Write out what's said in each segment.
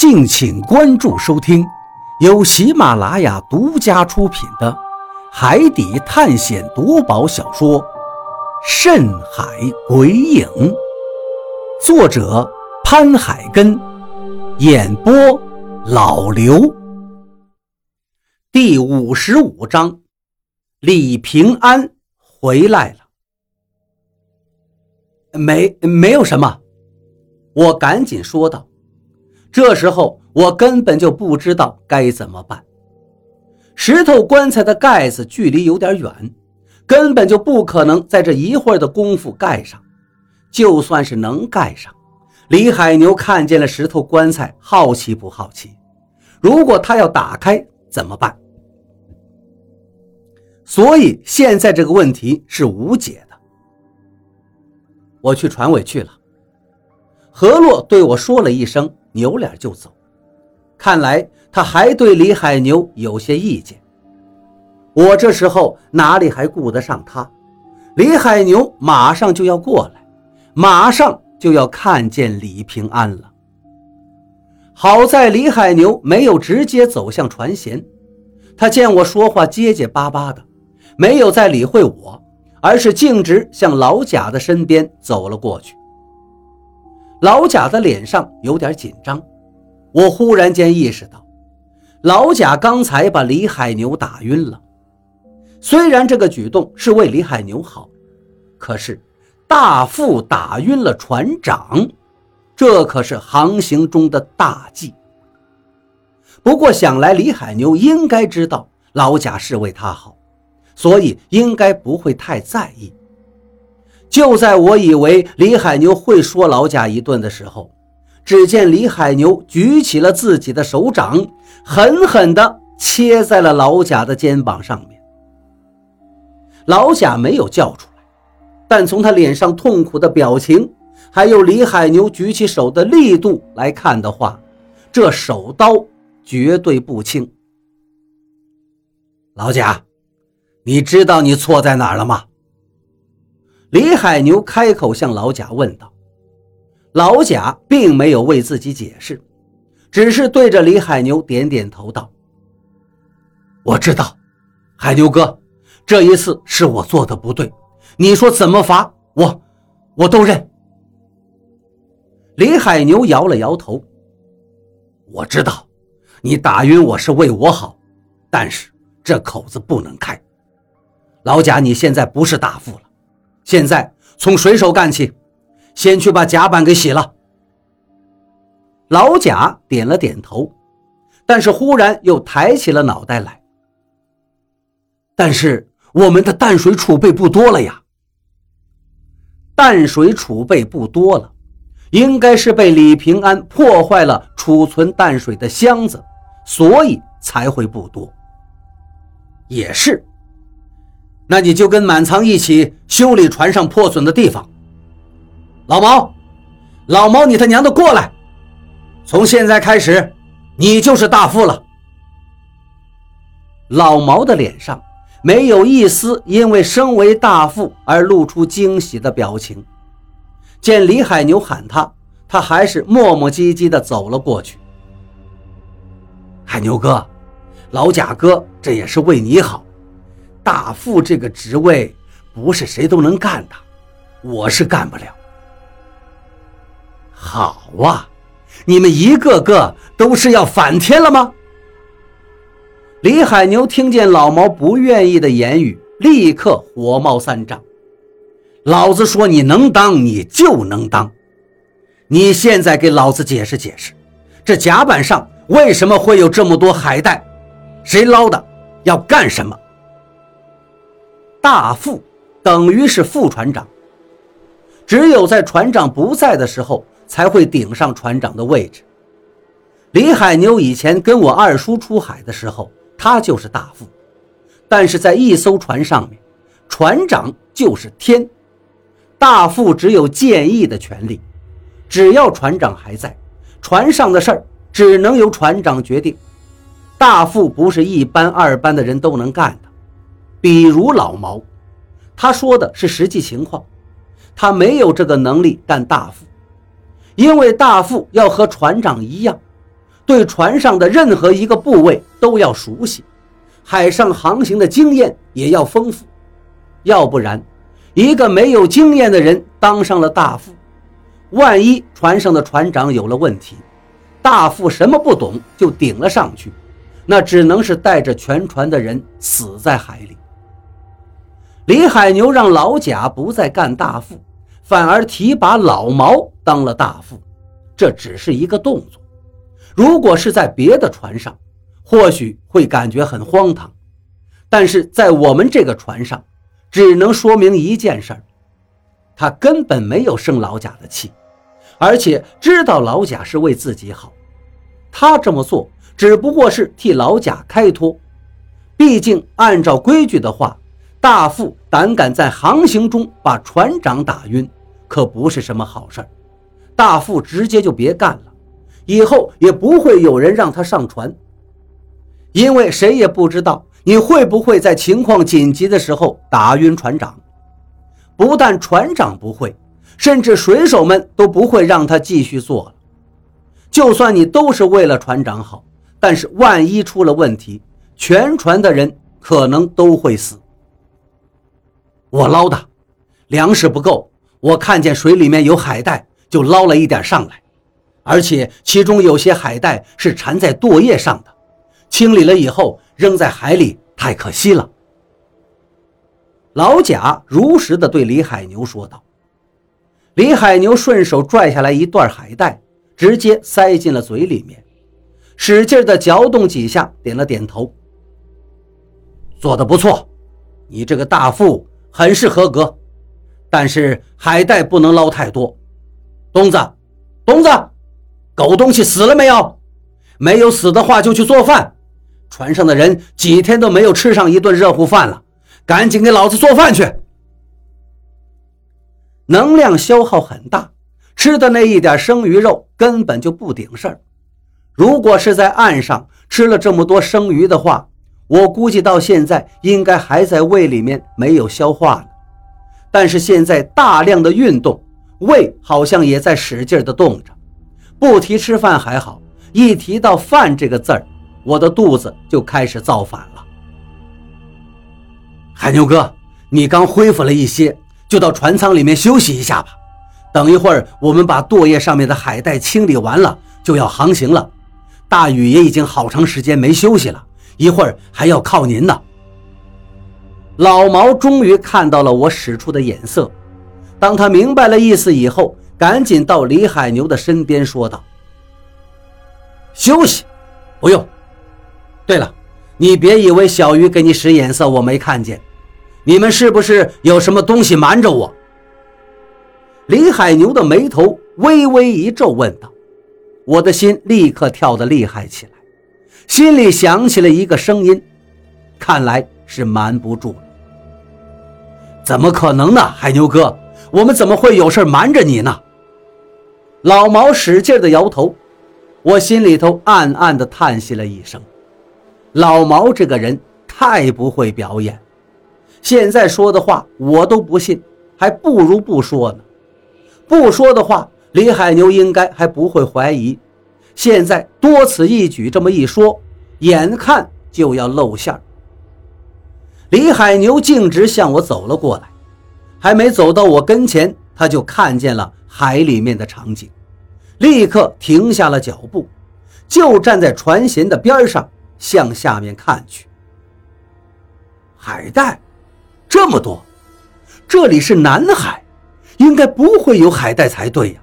敬请关注收听，由喜马拉雅独家出品的《海底探险夺宝小说》《深海鬼影》，作者潘海根，演播老刘。第五十五章，李平安回来了。没，没有什么。我赶紧说道。这时候我根本就不知道该怎么办。石头棺材的盖子距离有点远，根本就不可能在这一会儿的功夫盖上。就算是能盖上，李海牛看见了石头棺材，好奇不好奇？如果他要打开怎么办？所以现在这个问题是无解的。我去船尾去了。何洛对我说了一声。扭脸就走，看来他还对李海牛有些意见。我这时候哪里还顾得上他？李海牛马上就要过来，马上就要看见李平安了。好在李海牛没有直接走向船舷，他见我说话结结巴巴的，没有再理会我，而是径直向老贾的身边走了过去。老贾的脸上有点紧张，我忽然间意识到，老贾刚才把李海牛打晕了。虽然这个举动是为李海牛好，可是大副打晕了船长，这可是航行中的大忌。不过想来，李海牛应该知道老贾是为他好，所以应该不会太在意。就在我以为李海牛会说老贾一顿的时候，只见李海牛举起了自己的手掌，狠狠地切在了老贾的肩膀上面。老贾没有叫出来，但从他脸上痛苦的表情，还有李海牛举起手的力度来看的话，这手刀绝对不轻。老贾，你知道你错在哪儿了吗？李海牛开口向老贾问道：“老贾并没有为自己解释，只是对着李海牛点点头道：‘我知道，海牛哥，这一次是我做的不对，你说怎么罚我，我都认。’李海牛摇了摇头：‘我知道，你打晕我是为我好，但是这口子不能开。老贾，你现在不是大副了。’”现在从水手干起，先去把甲板给洗了。老贾点了点头，但是忽然又抬起了脑袋来。但是我们的淡水储备不多了呀。淡水储备不多了，应该是被李平安破坏了储存淡水的箱子，所以才会不多。也是。那你就跟满仓一起修理船上破损的地方。老毛，老毛，你他娘的过来！从现在开始，你就是大副了。老毛的脸上没有一丝因为身为大副而露出惊喜的表情。见李海牛喊他，他还是磨磨唧唧地走了过去。海牛哥，老贾哥，这也是为你好。大副这个职位不是谁都能干的，我是干不了。好啊，你们一个个都是要反天了吗？李海牛听见老毛不愿意的言语，立刻火冒三丈。老子说你能当，你就能当。你现在给老子解释解释，这甲板上为什么会有这么多海带？谁捞的？要干什么？大副等于是副船长，只有在船长不在的时候才会顶上船长的位置。李海牛以前跟我二叔出海的时候，他就是大副，但是在一艘船上面，船长就是天，大副只有建议的权利。只要船长还在，船上的事儿只能由船长决定。大副不是一班二班的人都能干的。比如老毛，他说的是实际情况，他没有这个能力干大副，因为大副要和船长一样，对船上的任何一个部位都要熟悉，海上航行的经验也要丰富，要不然，一个没有经验的人当上了大副，万一船上的船长有了问题，大副什么不懂就顶了上去，那只能是带着全船的人死在海里。李海牛让老贾不再干大副，反而提拔老毛当了大副，这只是一个动作。如果是在别的船上，或许会感觉很荒唐，但是在我们这个船上，只能说明一件事：他根本没有生老贾的气，而且知道老贾是为自己好，他这么做只不过是替老贾开脱。毕竟按照规矩的话。大副胆敢在航行中把船长打晕，可不是什么好事儿大副直接就别干了，以后也不会有人让他上船，因为谁也不知道你会不会在情况紧急的时候打晕船长。不但船长不会，甚至水手们都不会让他继续做了。就算你都是为了船长好，但是万一出了问题，全船的人可能都会死。我捞的，粮食不够，我看见水里面有海带，就捞了一点上来，而且其中有些海带是缠在舵叶上的，清理了以后扔在海里，太可惜了。老贾如实的对李海牛说道。李海牛顺手拽下来一段海带，直接塞进了嘴里面，使劲的嚼动几下，点了点头。做的不错，你这个大副。很是合格，但是海带不能捞太多。东子，东子，狗东西死了没有？没有死的话就去做饭。船上的人几天都没有吃上一顿热乎饭了，赶紧给老子做饭去。能量消耗很大，吃的那一点生鱼肉根本就不顶事儿。如果是在岸上吃了这么多生鱼的话，我估计到现在应该还在胃里面没有消化呢，但是现在大量的运动，胃好像也在使劲的动着。不提吃饭还好，一提到饭这个字儿，我的肚子就开始造反了。海牛哥，你刚恢复了一些，就到船舱里面休息一下吧。等一会儿我们把舵叶上面的海带清理完了，就要航行了。大禹也已经好长时间没休息了。一会儿还要靠您呢。老毛终于看到了我使出的眼色，当他明白了意思以后，赶紧到李海牛的身边说道：“休息，不用。对了，你别以为小鱼给你使眼色我没看见，你们是不是有什么东西瞒着我？”李海牛的眉头微微一皱，问道：“我的心立刻跳得厉害起来。”心里响起了一个声音，看来是瞒不住了。怎么可能呢，海牛哥，我们怎么会有事瞒着你呢？老毛使劲的摇头，我心里头暗暗的叹息了一声。老毛这个人太不会表演，现在说的话我都不信，还不如不说呢。不说的话，李海牛应该还不会怀疑。现在多此一举，这么一说，眼看就要露馅儿。李海牛径直向我走了过来，还没走到我跟前，他就看见了海里面的场景，立刻停下了脚步，就站在船舷的边上，向下面看去。海带这么多，这里是南海，应该不会有海带才对呀，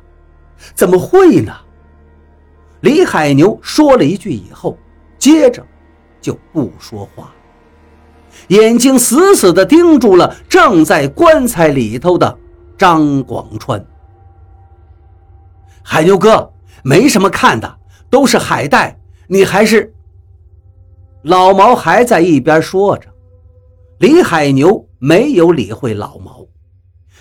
怎么会呢？李海牛说了一句以后，接着就不说话，眼睛死死地盯住了正在棺材里头的张广川。海牛哥，没什么看的，都是海带，你还是……老毛还在一边说着，李海牛没有理会老毛，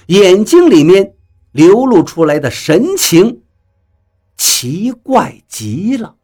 眼睛里面流露出来的神情。奇怪极了。